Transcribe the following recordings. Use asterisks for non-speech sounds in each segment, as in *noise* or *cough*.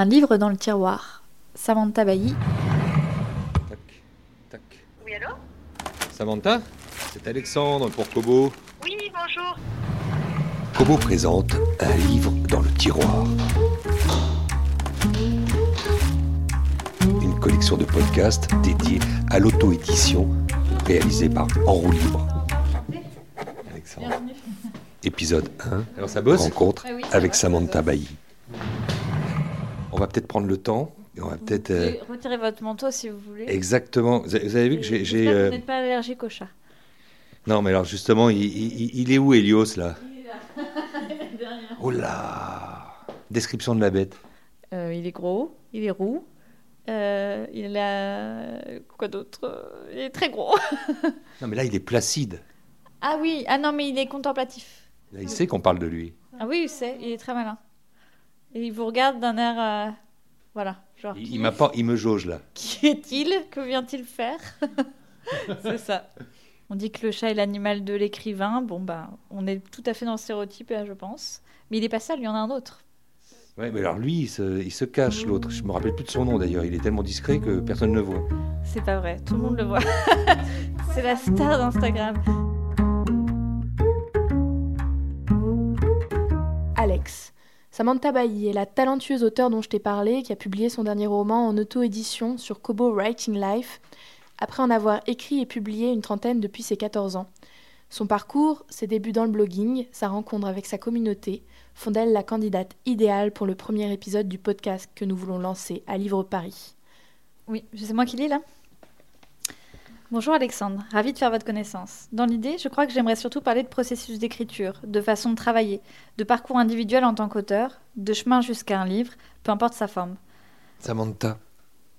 Un livre dans le tiroir. Samantha Bailly. Tac, tac. Oui, allô? Samantha? C'est Alexandre pour Kobo. Oui, bonjour. Kobo présente un livre dans le tiroir. Une collection de podcasts dédiés à l'auto-édition réalisée par En roue libre. Alexandre. Épisode 1, Alors ça bosse? rencontre Ah oui, ça avec va, Samantha Bailly. On va peut-être prendre le temps et on va peut-être... euh, Retirez votre manteau si vous voulez. Exactement. Vous avez vu que j'ai... euh, Vous n'êtes pas allergique au chat. Non mais alors justement, il, il- il est où Helios là? *laughs* Oh là Description de la bête. Euh, il est gros, il est roux. euh, il a. Quoi d'autre? Il est très gros. *laughs* Non mais là il est placide. Ah oui, ah non, mais il est contemplatif. Là, il sait qu'on parle de lui. Ah oui, il sait, il est très malin. Et il vous regarde d'un air. euh, Voilà, genre. Il, il pas, il me jauge là. *laughs* Qui est-il? Que vient-il faire? *laughs* C'est ça. On dit que le chat est l'animal de l'écrivain. Bon, bah, on est tout à fait dans le stéréotype, là, je pense. Mais il est pas seul, il y en a un autre. Ouais, mais alors lui, il se, il se cache l'autre. Je me rappelle plus de son nom d'ailleurs. Il est tellement discret que personne ne le voit. C'est pas vrai, tout le monde le voit. *laughs* C'est la star d'Instagram. Alex. Samantha Bailly est la talentueuse auteure dont je t'ai parlé, qui a publié son dernier roman en auto-édition sur Kobo Writing Life, après en avoir écrit et publié une trentaine depuis ses 14 ans. Son parcours, ses débuts dans le blogging, sa rencontre avec sa communauté, font d'elle la candidate idéale pour le premier épisode du podcast que nous voulons lancer à Livre Paris. Oui, c'est moi qui lis là? Bonjour Alexandre, ravi de faire votre connaissance. Dans l'idée, je crois que j'aimerais surtout parler de processus d'écriture, de façon de travailler, de parcours individuel en tant qu'auteur, de chemin jusqu'à un livre, peu importe sa forme. Samantha.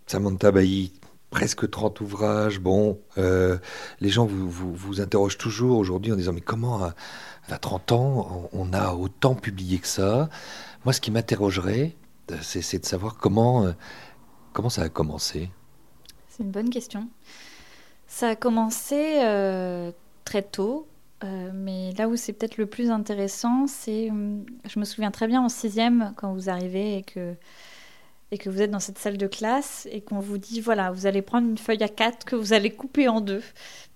Samantha Bailly. Presque 30 ouvrages. Bon, euh, les gens vous, vous, vous interrogent toujours aujourd'hui en disant Mais comment, à, à 30 ans, on, on a autant publié que ça? Moi, ce qui m'interrogerait, euh, c'est c'est de savoir comment, euh, comment ça a commencé. C'est une bonne question. Ça a commencé euh, très tôt, euh, mais là où c'est peut-être le plus intéressant, c'est, hum, je me souviens très bien en sixième, quand vous arrivez et que, et que vous êtes dans cette salle de classe et qu'on vous dit, voilà, vous allez prendre une feuille à quatre que vous allez couper en deux.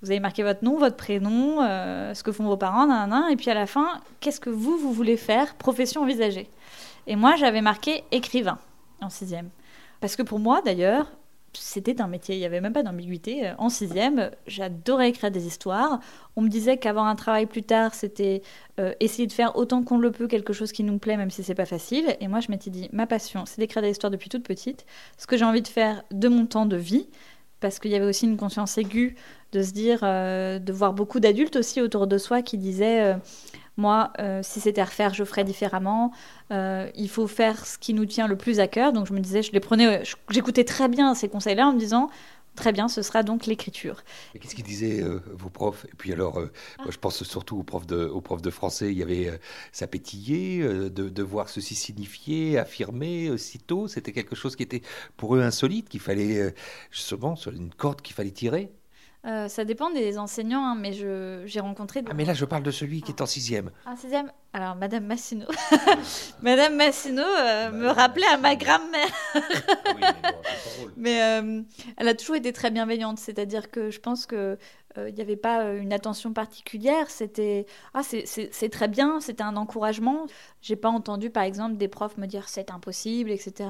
Vous allez marquer votre nom, votre prénom, euh, ce que font vos parents, nan, nan, et puis à la fin, qu'est-ce que vous, vous voulez faire, profession envisagée. Et moi, j'avais marqué écrivain en sixième. Parce que pour moi, d'ailleurs, c'était un métier, il n'y avait même pas d'ambiguïté. En sixième, j'adorais écrire des histoires. On me disait qu'avoir un travail plus tard, c'était euh, essayer de faire autant qu'on le peut quelque chose qui nous plaît, même si c'est pas facile. Et moi, je m'étais dit, ma passion, c'est d'écrire des histoires depuis toute petite. Ce que j'ai envie de faire de mon temps de vie, parce qu'il y avait aussi une conscience aiguë de se dire, euh, de voir beaucoup d'adultes aussi autour de soi qui disaient, euh, moi, euh, si c'était à refaire, je ferais différemment. Euh, il faut faire ce qui nous tient le plus à cœur. Donc je me disais, je les prenais, je- j'écoutais très bien ces conseils-là en me disant, très bien, ce sera donc l'écriture. Qu'est-ce qu'ils disaient euh, vos profs? Et puis alors, euh, moi, je pense surtout aux profs de, français. Il y avait euh, ça pétillait, euh, de, voir ceci signifier, affirmer aussitôt. C'était quelque chose qui était pour eux insolite, qu'il fallait euh, justement sur une corde qu'il fallait tirer. Euh, ça dépend des enseignants, hein, mais j'ai rencontré. des- Ah mais là, je parle de celui qui est en sixième. Un sixième. Alors, Madame Massino. *laughs* Madame Massino euh, me rappelait à ma grand-mère. *laughs* Mais euh, elle a toujours été très bienveillante, c'est-à-dire que je pense que euh, il n'y avait pas euh, une attention particulière. C'était ah c'est- très bien, c'était un encouragement. J'ai pas entendu par exemple des profs me dire c'est impossible, etc.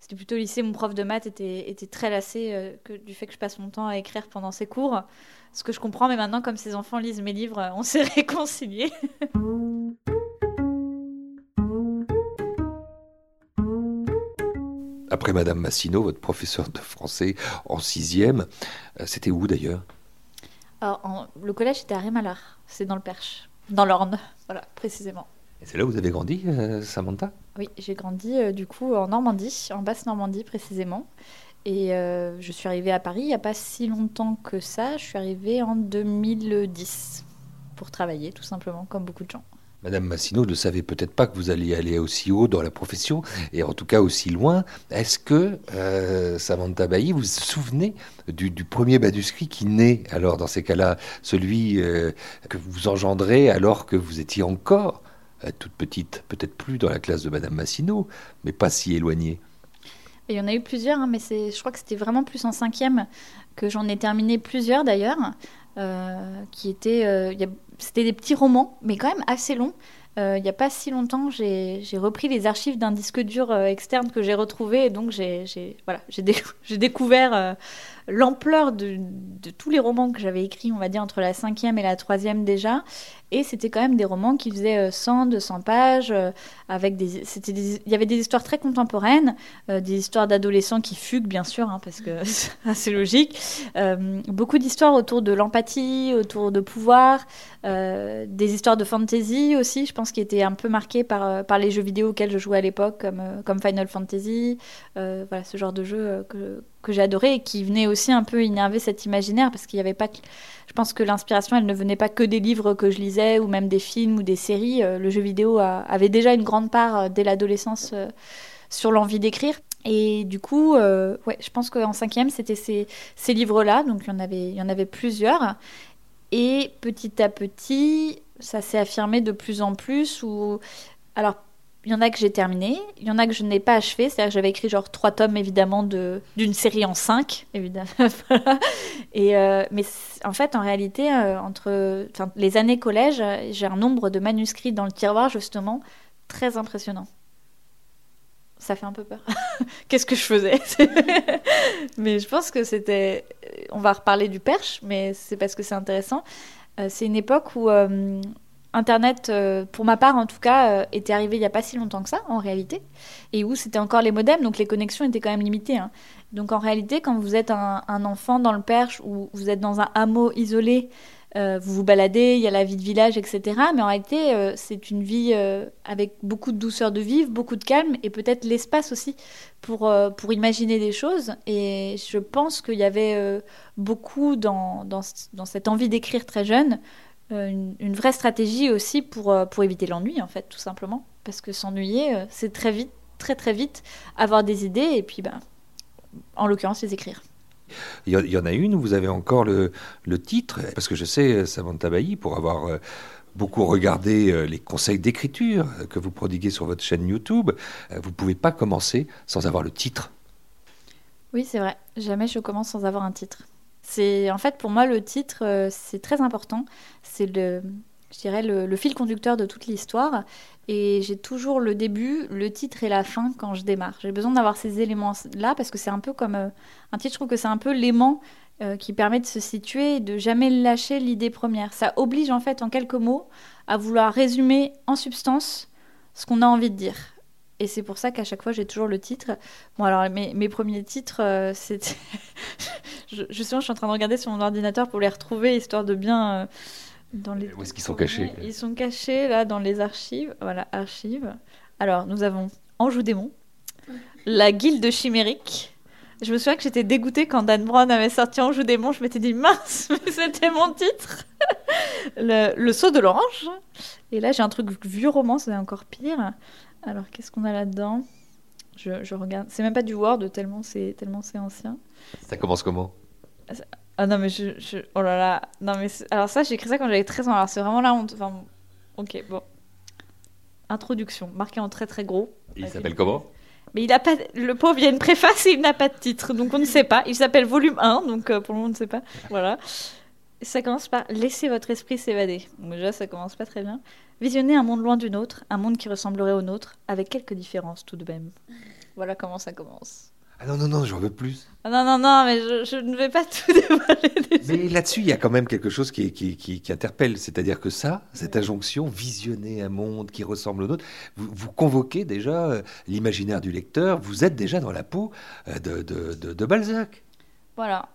C'était plutôt au lycée, mon prof de maths était, était très lassé euh, que, du fait que je passe mon temps à écrire pendant ses cours. Ce que je comprends, mais maintenant comme ces enfants lisent mes livres, euh, on s'est *laughs* réconciliés. Après Madame Massino, votre professeur de français en sixième, euh, c'était où d'ailleurs? Alors, en- le collège était à Rémalard, c'est dans le Perche, dans l'Orne, voilà précisément. Et C'est là où vous avez grandi, euh, Samantha? Oui, j'ai grandi euh, du coup en Normandie, en basse Normandie précisément. Et euh, je suis arrivée à Paris il n'y a pas si longtemps que ça. Je suis arrivée en 2010 pour travailler tout simplement, comme beaucoup de gens. Madame Massino ne savait peut-être pas que vous alliez aller aussi haut dans la profession, et en tout cas aussi loin. Est-ce que, euh, Samantha Bailly, vous vous souvenez du, premier manuscrit qui naît, alors dans ces cas-là, celui euh, que vous engendrez alors que vous étiez encore euh, toute petite, peut-être plus dans la classe de Madame Massino, mais pas si éloignée? Il y en a eu plusieurs, hein, mais je crois que c'était vraiment plus en cinquième que j'en ai terminé plusieurs d'ailleurs, euh, qui étaient, c'était des petits romans, mais quand même assez longs. Euh, il n'y a pas si longtemps, j'ai repris les archives d'un disque dur euh, externe que j'ai retrouvé, et donc j'ai *laughs* découvert euh, l'ampleur de, tous les romans que j'avais écrits, on va dire, entre la cinquième et la troisième déjà. Et c'était quand même des romans qui faisaient euh, 100, 200 pages, avec des, il y avait des histoires très contemporaines, des histoires d'adolescents qui fuguent, bien sûr, hein, parce que *laughs* c'est logique. Beaucoup d'histoires autour de l'empathie, autour de pouvoir, des histoires de fantasy aussi, je pense, qui étaient un peu marquées par, euh, par les jeux vidéo auxquels je jouais à l'époque, comme, euh, comme Final Fantasy, euh, voilà, ce genre de jeu que, que j'ai adoré et qui venait aussi un peu énerver cet imaginaire, parce qu'il n'y avait pas... que- Je pense que l'inspiration, elle ne venait pas que des livres que je lisais, ou même des films ou des séries. Le jeu vidéo a- avait déjà une grande part, dès l'adolescence, sur l'envie d'écrire. Et du coup, ouais, je pense qu'en cinquième, c'était ces, ces livres-là. Donc, il y, en avait, il y en avait plusieurs. Et petit à petit, ça s'est affirmé de plus en plus. Où... Alors, il y en a que j'ai terminé, il y en a que je n'ai pas achevé. C'est-à-dire que j'avais écrit genre trois tomes, évidemment, de- d'une série en cinq, *laughs* évidemment. Et, euh, mais en fait, en réalité, euh, entre les années collège, j'ai un nombre de manuscrits dans le tiroir, justement, très impressionnant. Ça fait un peu peur. *laughs* Qu'est-ce que je faisais? *laughs* Mais je pense que c'était. On va reparler du perche, mais c'est parce que c'est intéressant. Euh, c'est une époque où euh, Internet, euh, pour ma part en tout cas, était arrivé il n'y a pas si longtemps que ça, en réalité, et où c'était encore les modems, donc les connexions étaient quand même limitées. hein. Donc en réalité, quand vous êtes un enfant dans le perche ou vous êtes dans un hameau isolé, euh, vous vous baladez, il y a la vie de village, etc. Mais en réalité, euh, c'est une vie euh, avec beaucoup de douceur de vivre, beaucoup de calme et peut-être l'espace aussi pour, pour imaginer des choses. Et je pense qu'il y avait beaucoup dans, dans, cette envie d'écrire très jeune, une, vraie stratégie aussi pour, pour éviter l'ennui, en fait, tout simplement. Parce que s'ennuyer, c'est très vite, très très vite, avoir des idées et puis, ben, en l'occurrence, les écrire. Il y, en- a une où vous avez encore le, titre, parce que je sais, Samantha Bailly, pour avoir euh, beaucoup regardé euh, les conseils d'écriture que vous prodiguez sur votre chaîne YouTube, euh, vous ne pouvez pas commencer sans avoir le titre. Oui, c'est vrai. Jamais je commence sans avoir un titre. C'est en fait pour moi le titre, c'est très important. C'est le, je dirais le, fil conducteur de toute l'histoire. Et j'ai toujours le début, le titre et la fin quand je démarre. J'ai besoin d'avoir ces éléments-là parce que c'est un peu comme euh, un titre. Je trouve que c'est un peu l'aimant euh, qui permet de se situer et de jamais lâcher l'idée première. Ça oblige en fait en quelques mots à vouloir résumer en substance ce qu'on a envie de dire. Et c'est pour ça qu'à chaque fois j'ai toujours le titre. Bon, alors mes, premiers titres, euh, c'était. *laughs* je, je suis en train de regarder sur mon ordinateur pour les retrouver, histoire de bien. Dans les... Où est-ce qu'ils sont cachés Ils sont cachés là dans les archives. Voilà, archives. Alors, nous avons Anjou Démon, La Guilde Chimérique. Je me souviens que j'étais dégoûtée quand Dan Brown avait sorti Anjou Démon. Je m'étais dit mince, *laughs* mais c'était mon titre. le, le saut de l'orange. Et là, j'ai un truc vieux roman, c'est encore pire. Alors, qu'est-ce qu'on a là-dedans? Je, je regarde. C'est même pas du Word, tellement c'est tellement c'est ancien. Ça commence comment? Ah non, mais je, je- Oh là là. Non, mais... Alors ça, j'ai écrit ça quand j'avais 13 ans. Alors c'est vraiment la honte. Enfin, ok, bon. Introduction, marqué en très très gros. Il s'appelle comment? Mais il a pas... Le pauvre, il y a une préface et il n'a pas de titre. Donc on ne sait pas. Il s'appelle volume 1, donc euh, pour le moment, on ne sait pas. Voilà. Ça commence par Laissez votre esprit s'évader. Déjà, ça commence pas très bien. Visionner un monde loin du nôtre, un monde qui ressemblerait au nôtre, avec quelques différences tout de même. Voilà comment ça commence. Ah non, non, non, j'en veux plus. Ah non, non, non, mais je, je ne vais pas tout *laughs* dévoiler. Mais là-dessus, il y a quand même quelque chose qui, qui, qui, qui interpelle. C'est-à-dire que ça, cette injonction, visionner un monde qui ressemble au nôtre, vous, vous convoquez déjà euh, l'imaginaire du lecteur, vous êtes déjà dans la peau euh, de, de, de, de Balzac. Voilà.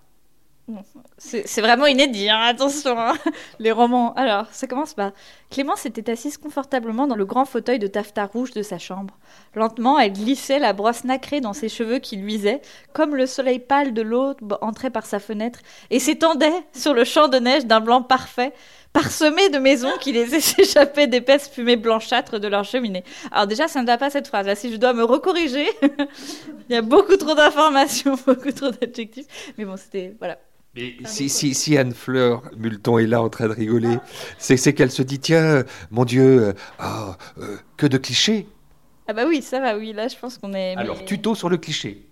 C'est vraiment inédit, hein, attention. hein. Les romans. Alors, ça commence par. Clémence était assise confortablement dans le grand fauteuil de taffetas rouge de sa chambre. Lentement, elle glissait la brosse nacrée dans ses cheveux qui luisaient, comme le soleil pâle de l'aube entrait par sa fenêtre, et s'étendait sur le champ de neige d'un blanc parfait, parsemé de maisons qui laissaient *laughs* s'échapper d'épaisses fumées blanchâtres de leur cheminée. Alors déjà, ça ne va pas cette phrase. Là, si je dois me recorriger, *laughs* il y a beaucoup trop d'informations, *laughs* beaucoup trop d'adjectifs. Mais bon, c'était... Voilà. Mais si, si, si Anne-Fleur Multon est là en train de rigoler, c'est qu'elle se dit tiens, mon Dieu, euh, ah, euh, que de clichés. Ah bah oui, ça va, oui, là je pense qu'on est... Alors, mais- tuto sur le cliché.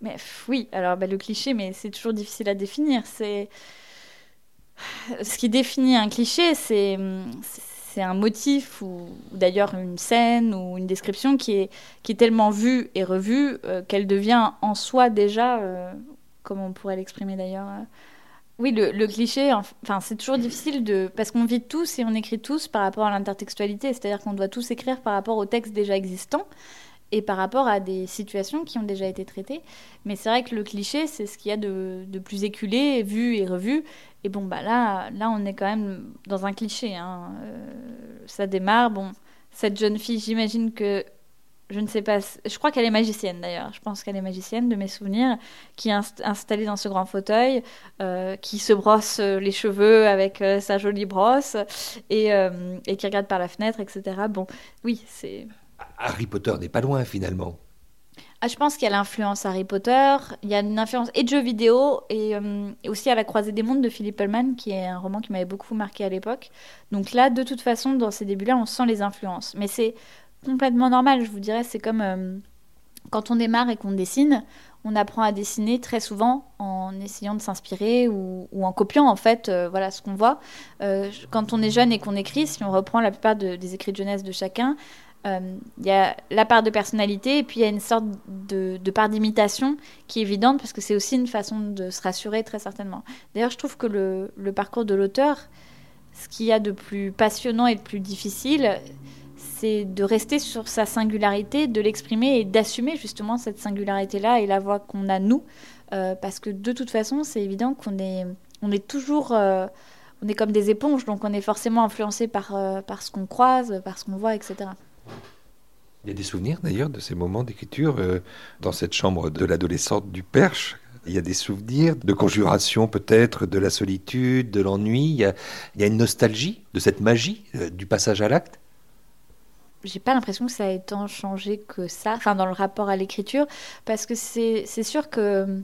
Mais oui, alors bah, le cliché, mais c'est toujours difficile à définir. C'est ce qui définit un cliché, c'est c'est un motif ou, d'ailleurs une scène ou une description qui est, qui est tellement vue et revue euh, qu'elle devient en soi déjà, euh, comment on pourrait l'exprimer d'ailleurs euh, Oui, le, cliché, enfin c'est toujours difficile de... parce qu'on vit tous et on écrit tous par rapport à l'intertextualité, c'est-à-dire qu'on doit tous écrire par rapport au texte déjà existant et par rapport à des situations qui ont déjà été traitées. Mais c'est vrai que le cliché, c'est ce qu'il y a de, de, plus éculé, vu et revu. Et bon, bah là, là, on est quand même dans un cliché. Hein. Euh, ça démarre. Bon, cette jeune fille, j'imagine que. Je ne sais pas. Je crois qu'elle est magicienne d'ailleurs. Je pense qu'elle est magicienne de mes souvenirs, qui est installée dans ce grand fauteuil, euh, qui se brosse les cheveux avec euh, sa jolie brosse et, euh, et qui regarde par la fenêtre, etc. Bon, oui, c'est Harry Potter n'est pas loin finalement. Ah, je pense qu'il y a l'influence Harry Potter, il y a une influence et de jeux vidéo et, euh, aussi à La Croisée des Mondes de Philippe Pullman, qui est un roman qui m'avait beaucoup marqué à l'époque. Donc là, de toute façon, dans ces débuts-là, on sent les influences. Mais c'est complètement normal, je vous dirais, c'est comme euh, quand on démarre et qu'on dessine, on apprend à dessiner très souvent en essayant de s'inspirer ou, en copiant en fait euh, voilà ce qu'on voit. quand on est jeune et qu'on écrit, si on reprend la plupart des écrits de jeunesse de chacun, il euh, y a la part de personnalité et puis il y a une sorte de, part d'imitation qui est évidente parce que c'est aussi une façon de se rassurer très certainement. D'ailleurs, je trouve que le, parcours de l'auteur, ce qu'il y a de plus passionnant et de plus difficile, c'est de rester sur sa singularité, de l'exprimer et d'assumer justement cette singularité-là et la voix qu'on a nous. Euh, parce que de toute façon, c'est évident qu'on est, on est toujours... Euh, on est comme des éponges, donc on est forcément influencé par, par ce qu'on croise, par ce qu'on voit, etc. Il y a des souvenirs d'ailleurs de ces moments d'écriture euh, dans cette chambre de l'adolescente du Perche. Il y a des souvenirs de conjuration peut-être, de la solitude, de l'ennui. Il, y a une nostalgie de cette magie euh, du passage à l'acte. J'ai pas l'impression que ça ait tant changé que ça, enfin dans le rapport à l'écriture, parce que c'est sûr que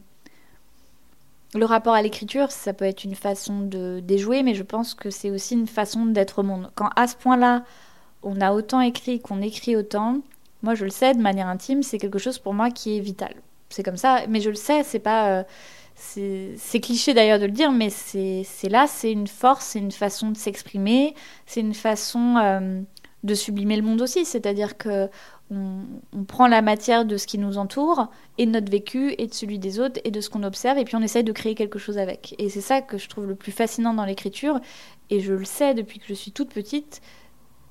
le rapport à l'écriture, ça peut être une façon de déjouer, mais je pense que c'est aussi une façon d'être au monde. Quand à ce point-là, on a autant écrit qu'on écrit autant, moi je le sais de manière intime, c'est quelque chose pour moi qui est vital. C'est comme ça, mais je le sais, c'est pas. Euh, c'est cliché d'ailleurs de le dire, mais c'est là, c'est une force, c'est une façon de s'exprimer, c'est une façon euh, de sublimer le monde aussi. C'est-à-dire que on, prend la matière de ce qui nous entoure et de notre vécu et de celui des autres et de ce qu'on observe et puis on essaye de créer quelque chose avec. Et c'est ça que je trouve le plus fascinant dans l'écriture et je le sais depuis que je suis toute petite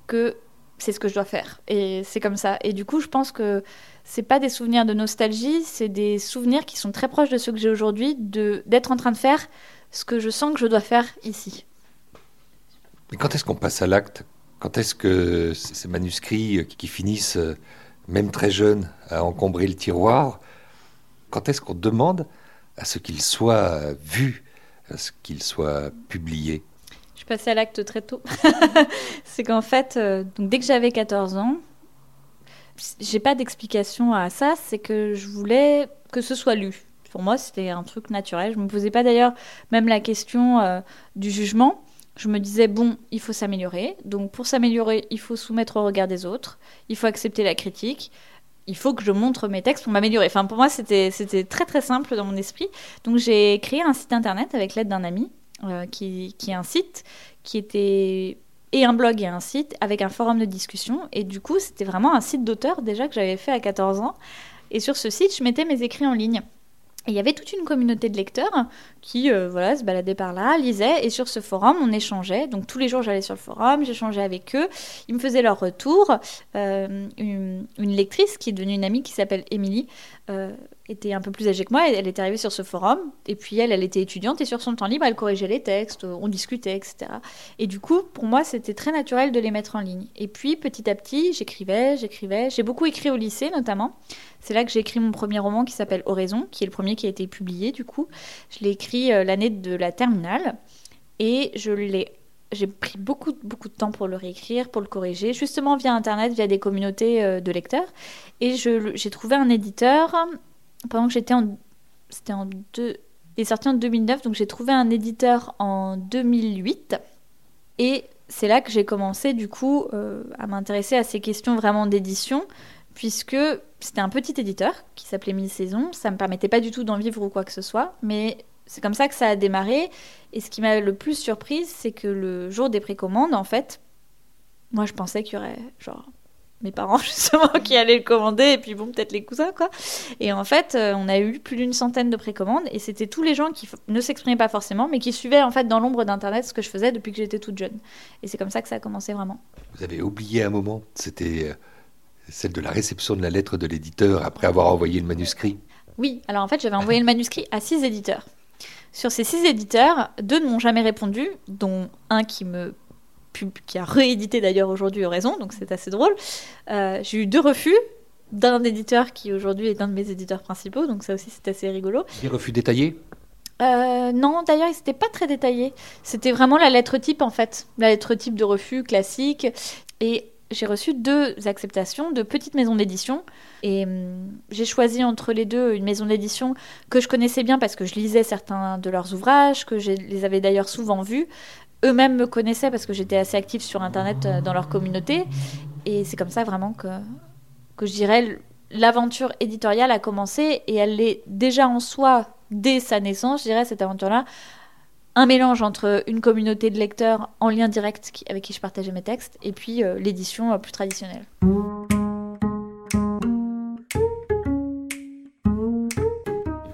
que c'est ce que je dois faire. Et c'est comme ça. Et du coup, je pense que c'est pas des souvenirs de nostalgie, c'est des souvenirs qui sont très proches de ceux que j'ai aujourd'hui, d'être en train de faire ce que je sens que je dois faire ici. Mais quand est-ce qu'on passe à l'acte? Quand est-ce que ces manuscrits qui finissent, même très jeunes, à encombrer le tiroir, quand est-ce qu'on demande à ce qu'ils soient vus, à ce qu'ils soient publiés? Je passais à l'acte très tôt. *laughs* c'est qu'en fait, euh, dès que j'avais 14 ans, j'ai pas d'explication à ça, c'est que je voulais que ce soit lu. Pour moi, c'était un truc naturel. Je me posais pas d'ailleurs même la question euh, du jugement. Je me disais, bon, il faut s'améliorer. Donc pour s'améliorer, il faut soumettre au regard des autres. Il faut accepter la critique. Il faut que je montre mes textes pour m'améliorer. Enfin, pour moi, c'était très très simple dans mon esprit. Donc j'ai créé un site internet avec l'aide d'un ami euh, qui, est un site qui était et un blog et un site avec un forum de discussion. Et du coup, c'était vraiment un site d'auteur déjà que j'avais fait à 14 ans. Et sur ce site, je mettais mes écrits en ligne. Et il y avait toute une communauté de lecteurs qui euh, voilà, se baladaient par là, lisaient, et sur ce forum, on échangeait. Donc tous les jours, j'allais sur le forum, j'échangeais avec eux, ils me faisaient leur retour. Euh, une, lectrice qui est devenue une amie qui s'appelle Émilie était un peu plus âgée que moi, elle était arrivée sur ce forum, et puis elle, elle était étudiante, et sur son temps libre, elle corrigeait les textes, on discutait, etc. Et du coup, pour moi, c'était très naturel de les mettre en ligne. Et puis, petit à petit, j'écrivais, j'écrivais, j'ai beaucoup écrit au lycée, notamment. C'est là que j'ai écrit mon premier roman qui s'appelle Horizon, qui est le premier qui a été publié, du coup. Je l'ai écrit euh, l'année de la terminale, et je l'ai j'ai pris beaucoup, beaucoup de temps pour le réécrire, pour le corriger, justement via Internet, via des communautés euh, de lecteurs. Et j'ai trouvé un éditeur pendant que j'étais en. C'était en deux. Il est sorti en 2009, donc j'ai trouvé un éditeur en 2008. Et c'est là que j'ai commencé, du coup, euh, à m'intéresser à ces questions vraiment d'édition, puisque c'était un petit éditeur qui s'appelait Mille Saisons. Ça me permettait pas du tout d'en vivre ou quoi que ce soit, mais c'est comme ça que ça a démarré. Et ce qui m'a le plus surprise, c'est que le jour des précommandes, en fait, moi je pensais qu'il y aurait genre mes parents *laughs* justement qui allaient le commander et puis bon peut-être les cousins quoi et en fait euh, on a eu plus d'une centaine de précommandes et c'était tous les gens qui ne s'exprimaient pas forcément mais qui suivaient en fait dans l'ombre d'internet ce que je faisais depuis que j'étais toute jeune et c'est comme ça que ça a commencé vraiment Vous avez oublié un moment, c'était euh, celle de la réception de la lettre de l'éditeur après avoir envoyé le manuscrit? Oui, alors en fait, j'avais envoyé le manuscrit à six éditeurs. Sur ces six éditeurs, deux ne m'ont jamais répondu, dont un qui me pub- qui a réédité d'ailleurs aujourd'hui Horizon, donc c'est assez drôle. Euh, J'ai eu deux refus d'un éditeur qui aujourd'hui est un de mes éditeurs principaux, donc ça aussi c'est assez rigolo. Des refus détaillés? Euh, non, d'ailleurs, il n'était pas très détaillé. C'était vraiment la lettre type, en fait. La lettre type de refus classique. Et j'ai reçu deux acceptations de petites maisons d'édition. Et hum, j'ai choisi entre les deux une maison d'édition que je connaissais bien parce que je lisais certains de leurs ouvrages, que je les avais d'ailleurs souvent vus. Eux-mêmes me connaissaient parce que j'étais assez active sur Internet euh, dans leur communauté. Et c'est comme ça vraiment que, que je dirais l'aventure éditoriale a commencé et elle est déjà en soi dès sa naissance, je dirais, cette aventure-là, un mélange entre une communauté de lecteurs en lien direct qui- avec qui je partageais mes textes et puis euh, l'édition euh, plus traditionnelle.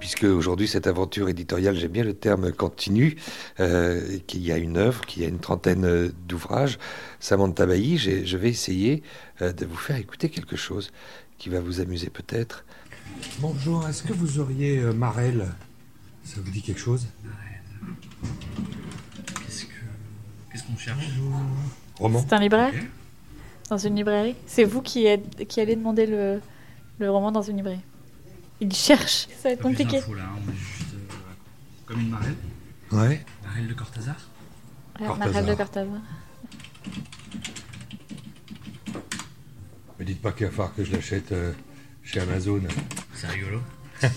Puisque aujourd'hui, cette aventure éditoriale, j'aime bien le terme continue, euh, qu'il y a une œuvre, qu'il y a une trentaine d'ouvrages. Samantha Bailly, je vais essayer euh, de vous faire écouter quelque chose qui va vous amuser peut-être. Bonjour, est-ce que vous auriez euh, Marel Ça vous dit quelque chose Qu'est-ce que qu'est-ce qu'on cherche Roman C'est un libraire. Dans une librairie C'est vous qui, êtes- qui allez demander le, le roman dans une librairie Il cherche, ça va être plus compliqué. là, hein, on est juste euh, comme une marelle. Ouais. Marelle de Cortázar. Marelle de Cortázar. Me dites pas qu'il va falloir que je l'achète euh, chez Amazon. C'est rigolo. *laughs*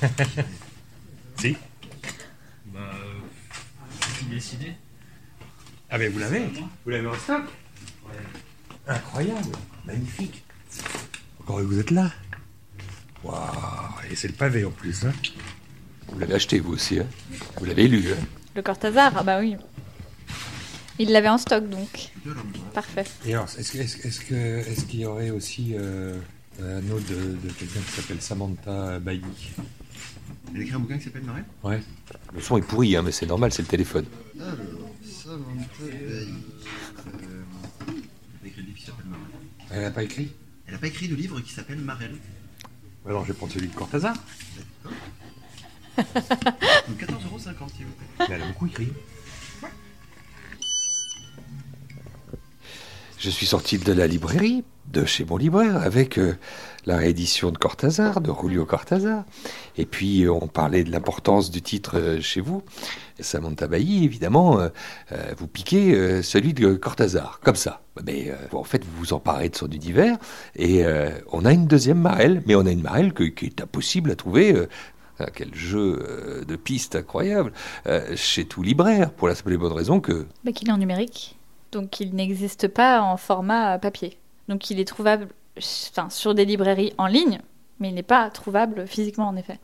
Si Bah, euh, décidé. Ah mais vous l'avez Vous l'avez en stock Incroyable Magnifique Encore vous êtes là Waouh Et c'est le pavé en plus, hein Vous l'avez acheté, vous aussi. hein vous l'avez lu. hein Le Cortázar, ah bah oui. Il l'avait en stock donc. Parfait. Et alors, est-ce que- est-ce est-ce que est-ce qu'il y aurait aussi euh, un autre de, de quelqu'un qui s'appelle Samantha Bailly? Elle a écrit un bouquin qui s'appelle Marelle Ouais. le son est pourri, hein, mais c'est normal, c'est le téléphone. Alors, Samantha Bailly. Euh, Elle a écrit un livre qui s'appelle Marelle. Elle n'a pas écrit Elle n'a pas écrit de livre qui s'appelle Marelle. Alors je vais prendre celui de Cortázar. Donc 14,50€ s'il vous plaît. Mais elle a beaucoup écrit. Je suis sorti de la librairie, de chez mon libraire, avec euh, la réédition de Cortázar, de Julio Cortázar. Et puis, euh, on parlait de l'importance du titre euh, chez vous. Samantha Bailly, évidemment, euh, vous piquez celui de Cortázar, comme ça. Mais en fait, vous vous emparez de son univers. Et on a une deuxième Marelle, mais on a une Marelle qui est impossible à trouver. ah, quel jeu de piste incroyable chez tout libraire, pour la simple et bonne raison que Bah, qu'il est en numérique. Donc il n'existe pas en format papier. Donc il est trouvable enfin, sur des librairies en ligne, mais il n'est pas trouvable physiquement en effet.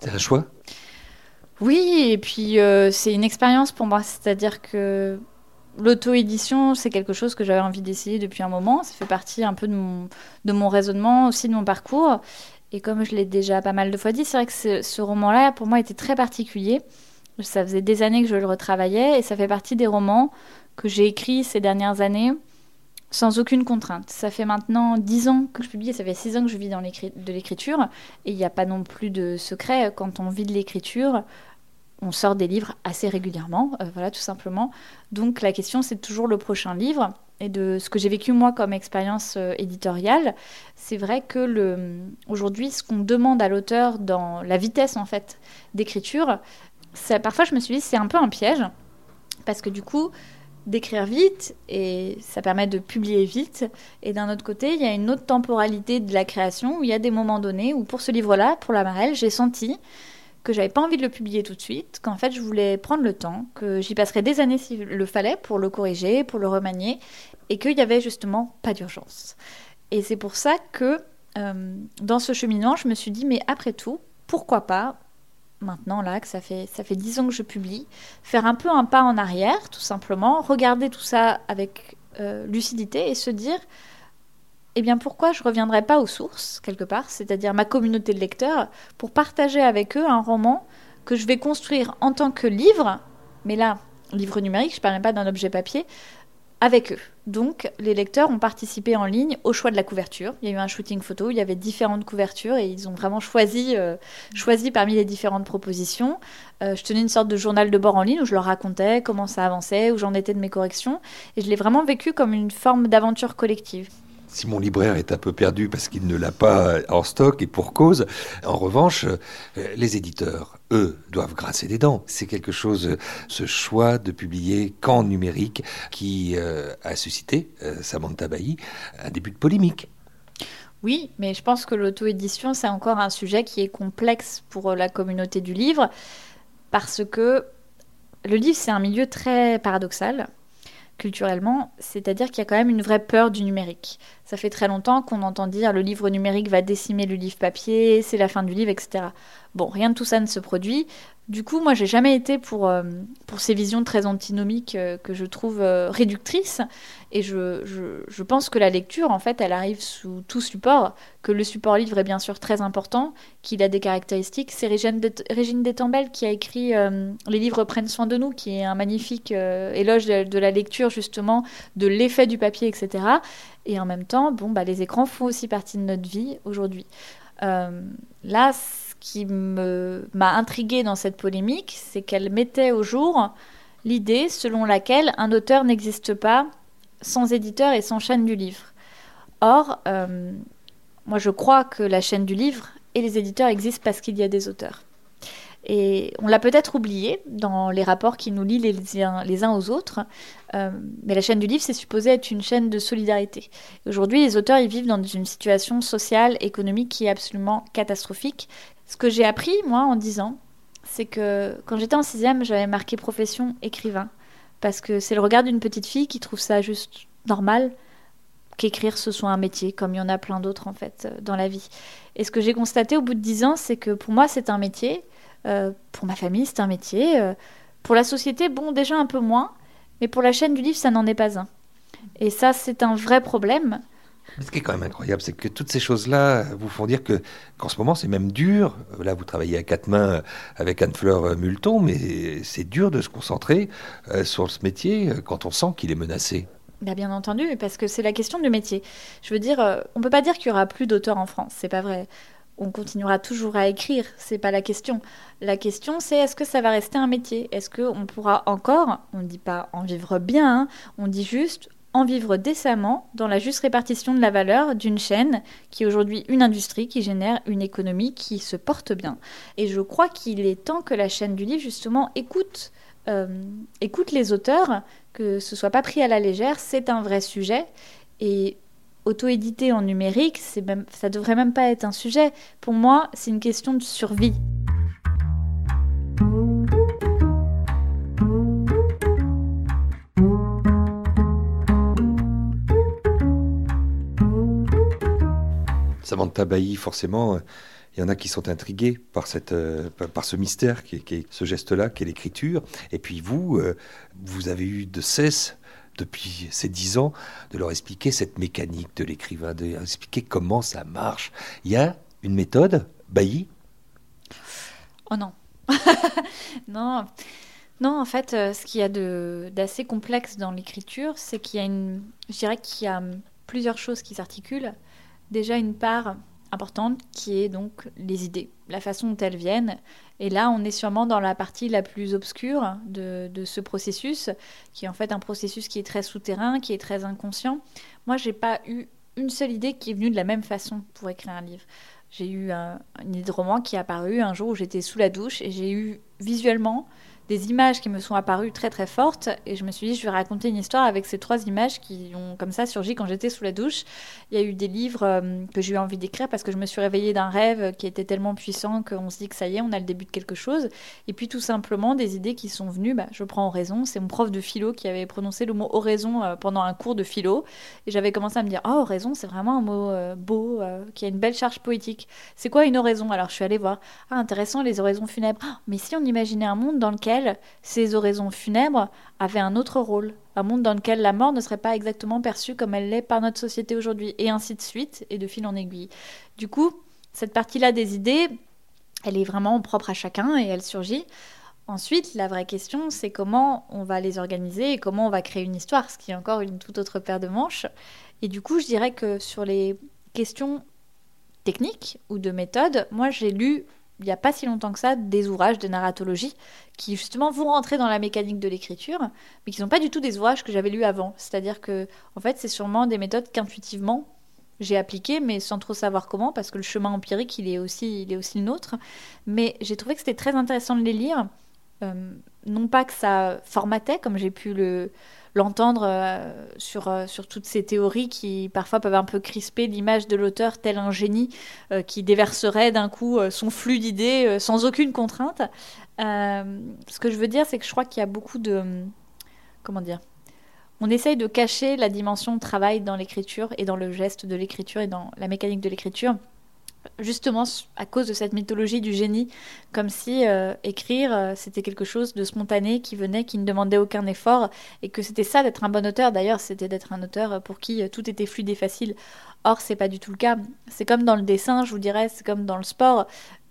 c'est un choix? Oui, et puis euh, c'est une expérience pour moi, c'est-à-dire que l'auto-édition, c'est quelque chose que j'avais envie d'essayer depuis un moment. Ça fait partie un peu de mon, de mon raisonnement, aussi de mon parcours. Et comme je l'ai déjà pas mal de fois dit, c'est vrai que ce, ce roman-là, pour moi, était très particulier. Ça faisait des années que je le retravaillais et ça fait partie des romans que j'ai écrits ces dernières années sans aucune contrainte. Ça fait maintenant dix ans que je publie, ça fait six ans que je vis dans de l'écriture, et il n'y a pas non plus de secret. Quand on vit de l'écriture, on sort des livres assez régulièrement, euh, voilà, tout simplement. Donc la question, c'est toujours le prochain livre. Et de ce que j'ai vécu moi comme expérience euh, éditoriale, c'est vrai que le, aujourd'hui, ce qu'on demande à l'auteur dans la vitesse en fait d'écriture, parfois je me suis dit c'est un peu un piège parce que du coup d'écrire vite et ça permet de publier vite et d'un autre côté il y a une autre temporalité de la création où il y a des moments donnés où pour ce livre-là pour la Marelle j'ai senti que j'avais pas envie de le publier tout de suite, qu'en fait je voulais prendre le temps, que j'y passerais des années s'il le fallait pour le corriger, pour le remanier, et qu'il y avait justement pas d'urgence. Et c'est pour ça que euh, dans ce cheminement, je me suis dit, mais après tout, pourquoi pas, maintenant là, que ça fait, ça fait 10 ans que je publie, faire un peu un pas en arrière, tout simplement, regarder tout ça avec euh, lucidité et se dire, eh bien pourquoi je ne reviendrai pas aux sources, quelque part, c'est-à-dire ma communauté de lecteurs, pour partager avec eux un roman que je vais construire en tant que livre, mais là, livre numérique, je ne parle même pas d'un objet papier, avec eux. Donc, les lecteurs ont participé en ligne au choix de la couverture. Il y a eu un shooting photo, il y avait différentes couvertures et ils ont vraiment choisi, euh, choisi parmi les différentes propositions. Euh, je tenais une sorte de journal de bord en ligne où je leur racontais comment ça avançait, où j'en étais de mes corrections. Et je l'ai vraiment vécu comme une forme d'aventure collective si mon libraire est un peu perdu parce qu'il ne l'a pas en stock et pour cause, en revanche, euh, les éditeurs, eux, doivent grasser des dents. C'est quelque chose, ce choix de publier qu'en numérique qui euh, a suscité, euh, Samantha Bailly, un début de polémique. Oui, mais je pense que l'auto-édition, c'est encore un sujet qui est complexe pour la communauté du livre parce que le livre, c'est un milieu très paradoxal culturellement, c'est-à-dire qu'il y a quand même une vraie peur du numérique. Ça fait très longtemps qu'on entend dire le livre numérique va décimer le livre papier, c'est la fin du livre, etc. Bon, rien de tout ça ne se produit. Du coup, moi, j'ai jamais été pour, euh, pour ces visions très antinomiques euh, que je trouve euh, réductrices. Et je, je, pense que la lecture, en fait, elle arrive sous tout support, que le support livre est bien sûr très important, qu'il a des caractéristiques. C'est Régine, Régine Détambel qui a écrit Les livres prennent soin de nous, qui est un magnifique éloge de, la lecture, justement, de l'effet du papier, etc. Et en même temps, bon, bah, les écrans font aussi partie de notre vie aujourd'hui. là, qui m'a intriguée dans cette polémique, c'est qu'elle mettait au jour l'idée selon laquelle un auteur n'existe pas sans éditeur et sans chaîne du livre. Or, euh, moi je crois que la chaîne du livre et les éditeurs existent parce qu'il y a des auteurs. Et on l'a peut-être oublié dans les rapports qui nous lient les uns, aux autres, euh, mais la chaîne du livre, c'est supposé être une chaîne de solidarité. Aujourd'hui, les auteurs, ils vivent dans une situation sociale, économique qui est absolument catastrophique. Ce que j'ai appris, moi, en 10 ans, c'est que quand j'étais en sixième, j'avais marqué profession écrivain. Parce que c'est le regard d'une petite fille qui trouve ça juste normal qu'écrire ce soit un métier, comme il y en a plein d'autres en fait euh, dans la vie. Et ce que j'ai constaté au bout de 10 ans, c'est que pour moi c'est un métier, euh, pour ma famille c'est un métier, euh, pour la société, bon déjà un peu moins, mais pour la chaîne du livre ça n'en est pas un. Et ça c'est un vrai problème ce qui est quand même incroyable, c'est que toutes ces choses-là vous font dire que qu'en ce moment c'est même dur. Là, vous travaillez à quatre mains avec Anne-Fleur Multon, mais c'est dur de se concentrer euh, sur ce métier euh, quand on sent qu'il est menacé. Bah, bien entendu, parce que c'est la question du métier. Je veux dire, euh, on peut pas dire qu'il y aura plus d'auteurs en France, c'est pas vrai. On continuera toujours à écrire, c'est pas la question. La question, c'est est-ce que ça va rester un métier? Est-ce qu'on pourra encore, on ne dit pas en vivre bien, hein, on dit juste en vivre décemment dans la juste répartition de la valeur d'une chaîne qui est aujourd'hui une industrie qui génère une économie qui se porte bien. Et je crois qu'il est temps que la chaîne du livre justement écoute, euh, écoute les auteurs, que ce soit pas pris à la légère, c'est un vrai sujet. Et auto-éditer en numérique, c'est même, ça devrait même pas être un sujet. Pour moi, c'est une question de survie. Samantha Bailly, forcément, il y en a qui sont intrigués par, cette, euh, par ce mystère, qui est, ce geste-là, qui est l'écriture. Et puis vous, euh, vous avez eu de cesse depuis ces dix ans, de leur expliquer cette mécanique de l'écrivain, de leur expliquer comment ça marche. Il y a une méthode, Bailly? Oh non. *laughs* non. Non, en fait, euh, ce qu'il y a d'assez complexe dans l'écriture, c'est qu'il y a une. Je dirais qu'il y a plusieurs choses qui s'articulent déjà une part importante qui est donc les idées, la façon dont elles viennent. Et là, on est sûrement dans la partie la plus obscure de, ce processus, qui est en fait un processus qui est très souterrain, qui est très inconscient. Moi, j'ai pas eu une seule idée qui est venue de la même façon pour écrire un livre. J'ai eu un, une idée de roman qui est apparue un jour où j'étais sous la douche et j'ai eu visuellement des images qui me sont apparues très très fortes et je me suis dit je vais raconter une histoire avec ces trois images qui ont comme ça surgi quand j'étais sous la douche. Il y a eu des livres euh, que j'ai eu envie d'écrire parce que je me suis réveillée d'un rêve qui était tellement puissant qu'on se dit que ça y est, on a le début de quelque chose. Et puis tout simplement des idées qui sont venues, bah, je prends oraison, c'est mon prof de philo qui avait prononcé le mot oraison euh, pendant un cours de philo et j'avais commencé à me dire oh oraison c'est vraiment un mot euh, beau qui a une belle charge poétique. C'est quoi une oraison? Alors je suis allée voir. Ah intéressant les oraisons funèbres. Ah, mais si on imaginait un monde dans lequel ces oraisons funèbres avaient un autre rôle, un monde dans lequel la mort ne serait pas exactement perçue comme elle l'est par notre société aujourd'hui, et ainsi de suite, et de fil en aiguille. Du coup, cette partie-là des idées, elle est vraiment propre à chacun et elle surgit. Ensuite, la vraie question, c'est comment on va les organiser et comment on va créer une histoire, ce qui est encore une toute autre paire de manches. Et du coup, je dirais que sur les questions techniques ou de méthode, moi j'ai lu il n'y a pas si longtemps que ça des ouvrages de narratologie qui justement vont rentrer dans la mécanique de l'écriture, mais qui ne sont pas du tout des ouvrages que j'avais lus avant. C'est-à-dire que, en fait, c'est sûrement des méthodes qu'intuitivement j'ai appliquées, mais sans trop savoir comment, parce que le chemin empirique, il est aussi, il est aussi le nôtre. Mais j'ai trouvé que c'était très intéressant de les lire. Euh, non pas que ça formatait, comme j'ai pu le, l'entendre euh, sur, euh, sur toutes ces théories qui parfois peuvent un peu crisper l'image de l'auteur tel un génie euh, qui déverserait d'un coup son flux d'idées sans aucune contrainte. ce que je veux dire, c'est que je crois qu'il y a beaucoup de... Comment dire on essaye de cacher la dimension travail dans l'écriture et dans le geste de l'écriture et dans la mécanique de l'écriture justement à cause de cette mythologie du génie, comme si euh, écrire euh, c'était quelque chose de spontané qui venait, qui ne demandait aucun effort, et que c'était ça d'être un bon auteur. D'ailleurs, c'était d'être un auteur pour qui euh, tout était fluide et facile. Or, c'est pas du tout le cas. C'est comme dans le dessin, je vous dirais, c'est comme dans le sport.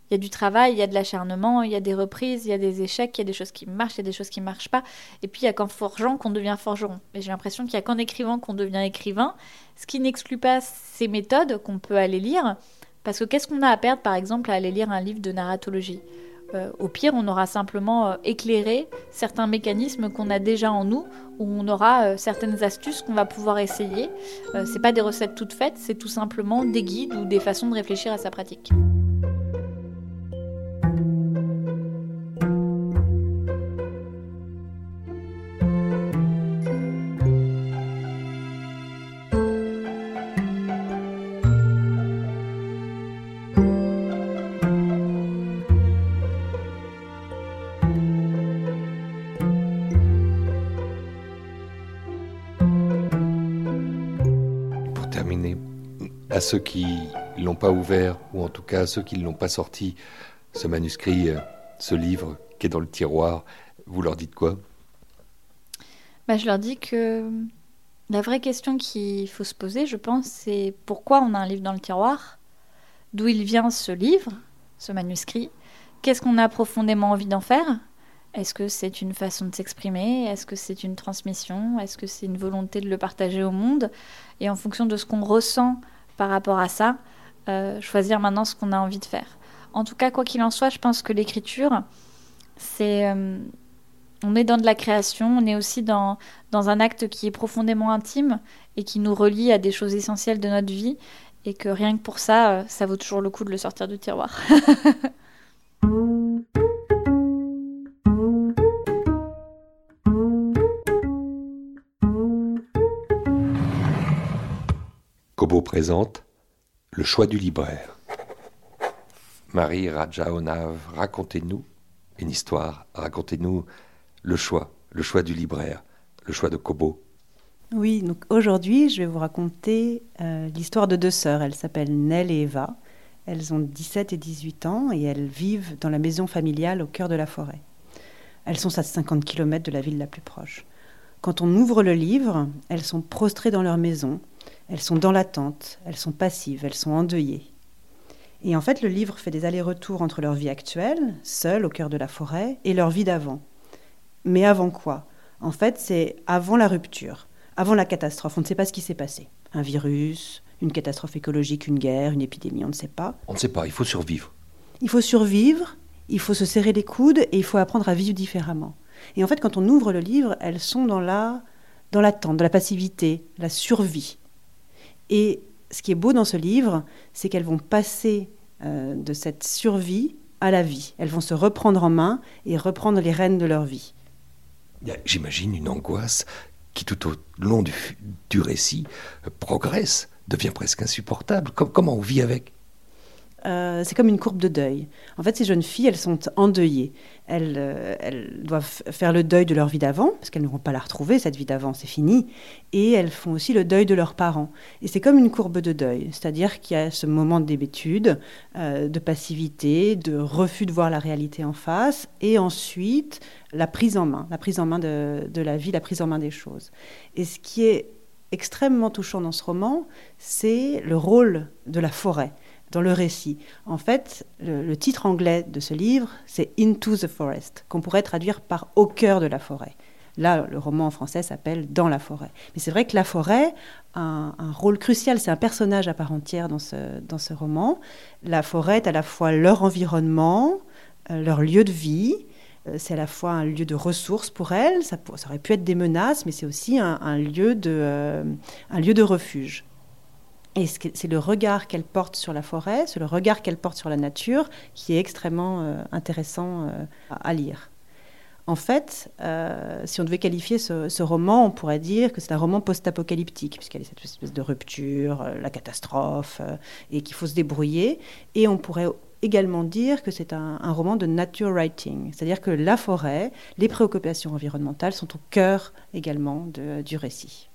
Il y a du travail, il y a de l'acharnement, il y a des reprises, il y a des échecs, il y a des choses qui marchent, il y a des choses qui ne marchent pas. Et puis il y a qu'en forgeant qu'on devient forgeron. Et j'ai l'impression qu'il y a qu'en écrivant qu'on devient écrivain, ce qui n'exclut pas ces méthodes qu'on peut aller lire, parce que qu'est-ce qu'on a à perdre, par exemple, à aller lire un livre de narratologie euh, Au pire, on aura simplement euh, éclairé certains mécanismes qu'on a déjà en nous, ou on aura euh, certaines astuces qu'on va pouvoir essayer. c'est pas des recettes toutes faites, c'est tout simplement des guides ou des façons de réfléchir à sa pratique. Ceux qui l'ont pas ouvert, ou en tout cas à ceux qui ne l'ont pas sorti, ce manuscrit, euh, ce livre qui est dans le tiroir, vous leur dites quoi? Bah, Je leur dis que la vraie question qu'il faut se poser, je pense, c'est pourquoi on a un livre dans le tiroir? D'où il vient ce livre, ce manuscrit? Qu'est-ce qu'on a profondément envie d'en faire? Est-ce que c'est une façon de s'exprimer? Est-ce que c'est une transmission? Est-ce que c'est une volonté de le partager au monde? Et en fonction de ce qu'on ressent par rapport à ça, euh, choisir maintenant ce qu'on a envie de faire. En tout cas, quoi qu'il en soit, je pense que l'écriture, c'est... Euh, on est dans de la création, on est aussi dans, dans un acte qui est profondément intime et qui nous relie à des choses essentielles de notre vie, et que rien que pour ça, euh, ça vaut toujours le coup de le sortir du tiroir. *laughs* présente Le choix du libraire. Marie Rajaonav, racontez-nous une histoire, racontez-nous le choix, le choix du libraire, le choix de Kobo. Oui, donc aujourd'hui, je vais vous raconter euh, l'histoire de deux sœurs. Elles s'appellent Nell et Eva. Elles ont 17 et 18 ans et elles vivent dans la maison familiale au cœur de la forêt. Elles sont à 50 km de la ville la plus proche. Quand on ouvre le livre, elles sont prostrées dans leur maison, elles sont dans l'attente, elles sont passives, elles sont endeuillées. Et en fait, le livre fait des allers-retours entre leur vie actuelle, seule au cœur de la forêt, et leur vie d'avant. Mais avant quoi? En fait, c'est avant la rupture, avant la catastrophe. On ne sait pas ce qui s'est passé. Un virus, une catastrophe écologique, une guerre, une épidémie, on ne sait pas. On ne sait pas, il faut survivre. Il faut survivre, il faut se serrer les coudes et il faut apprendre à vivre différemment. Et en fait, quand on ouvre le livre, elles sont dans la dans l'attente, dans la passivité, la survie. Et ce qui est beau dans ce livre, c'est qu'elles vont passer euh, de cette survie à la vie. Elles vont se reprendre en main et reprendre les rênes de leur vie. J'imagine une angoisse qui, tout au long du, du récit, euh, progresse, devient presque insupportable. Com- comment on vit avec? Euh, c'est comme une courbe de deuil. En fait, ces jeunes filles, elles sont endeuillées. Elles, euh, elles doivent faire le deuil de leur vie d'avant, parce qu'elles ne vont pas la retrouver, cette vie d'avant, c'est fini. Et elles font aussi le deuil de leurs parents. Et c'est comme une courbe de deuil, c'est-à-dire qu'il y a ce moment d'hébétude, euh, de passivité, de refus de voir la réalité en face, et ensuite la prise en main, la prise en main de, de la vie, la prise en main des choses. Et ce qui est extrêmement touchant dans ce roman, c'est le rôle de la forêt dans le récit. En fait, le, titre anglais de ce livre, c'est Into the Forest, qu'on pourrait traduire par Au cœur de la forêt. Là, le roman en français s'appelle Dans la forêt. Mais c'est vrai que la forêt a un, rôle crucial, c'est un personnage à part entière dans ce, dans ce roman. La forêt est à la fois leur environnement, euh, leur lieu de vie, euh, c'est à la fois un lieu de ressources pour elles, ça, aurait pu être des menaces, mais c'est aussi un lieu de, euh, un lieu de refuge. Et c'est le regard qu'elle porte sur la forêt, c'est le regard qu'elle porte sur la nature qui est extrêmement euh, intéressant euh, à, lire. En fait, euh, si on devait qualifier ce, roman, on pourrait dire que c'est un roman post-apocalyptique, puisqu'il y a cette espèce de rupture, la catastrophe, et qu'il faut se débrouiller. Et on pourrait également dire que c'est un, roman de nature writing, c'est-à-dire que la forêt, les préoccupations environnementales sont au cœur également du récit.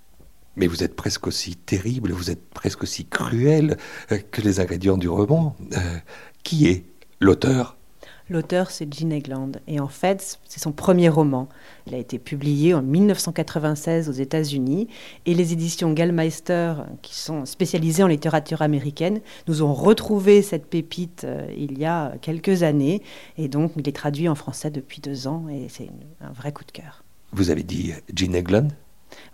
Mais vous êtes presque aussi terrible, vous êtes presque aussi cruel euh, que les ingrédients du roman. Euh, qui est l'auteur? L'auteur, c'est Jean Egland. Et en fait, c'est son premier roman. Il a été publié en 1996 aux États-Unis. Et les éditions Gallmeister, qui sont spécialisées en littérature américaine, nous ont retrouvé cette pépite euh, il y a quelques années. Et donc, il est traduit en français depuis deux ans. Et c'est un vrai coup de cœur. Vous avez dit Jean Egland?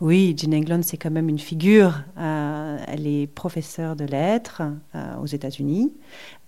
Oui, Jean Egland, c'est quand même une figure. Euh, elle est professeure de lettres euh, aux États-Unis.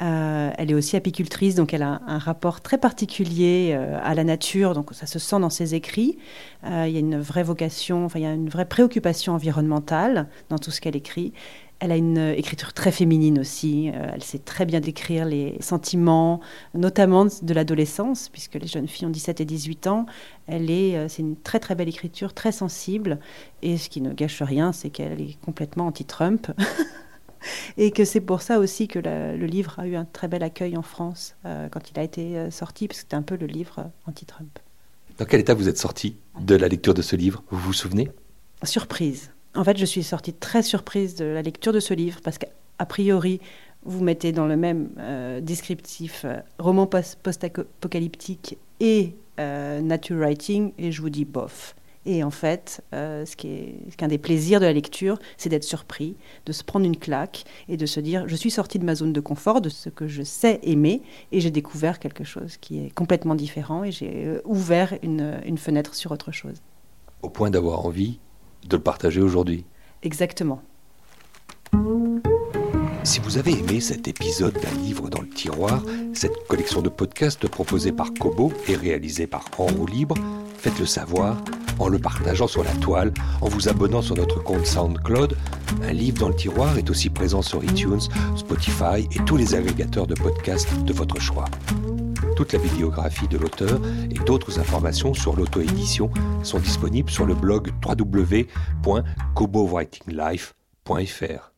Euh, elle est aussi apicultrice, donc elle a un rapport très particulier à la nature, donc ça se sent dans ses écrits. Il y a une vraie vocation, enfin, il y a une vraie préoccupation environnementale dans tout ce qu'elle écrit. Elle a une euh, écriture très féminine aussi. Euh, elle sait très bien décrire les sentiments, notamment de l'adolescence, puisque les jeunes filles ont 17 et 18 ans. Elle est, euh, c'est une très très belle écriture, très sensible. Et ce qui ne gâche rien, c'est qu'elle est complètement anti-Trump. *laughs* et que c'est pour ça aussi que la- le livre a eu un très bel accueil en France euh, quand il a été sorti, parce que c'était un peu le livre anti-Trump. Dans quel état vous êtes sorti de la lecture de ce livre? Vous vous souvenez? Surprise. En fait, je suis sortie très surprise de la lecture de ce livre parce qu'a priori, vous mettez dans le même euh, descriptif euh, roman post- post-apocalyptique et euh, nature writing, et je vous dis bof. Et en fait, ce qui est qu'un des plaisirs de la lecture, c'est d'être surpris, de se prendre une claque et de se dire je suis sortie de ma zone de confort, de ce que je sais aimer, et j'ai découvert quelque chose qui est complètement différent, et j'ai ouvert une fenêtre sur autre chose. Au point d'avoir envie de le partager aujourd'hui. Exactement. Si vous avez aimé cet épisode d'un livre dans le tiroir, cette collection de podcasts proposée par Kobo et réalisée par En roue libre, faites-le savoir en le partageant sur la toile, en vous abonnant sur notre compte SoundCloud. Un livre dans le tiroir est aussi présent sur iTunes, Spotify et tous les agrégateurs de podcasts de votre choix. Toute la bibliographie de l'auteur et d'autres informations sur l'auto-édition sont disponibles sur le blog www.kobowritinglife.fr.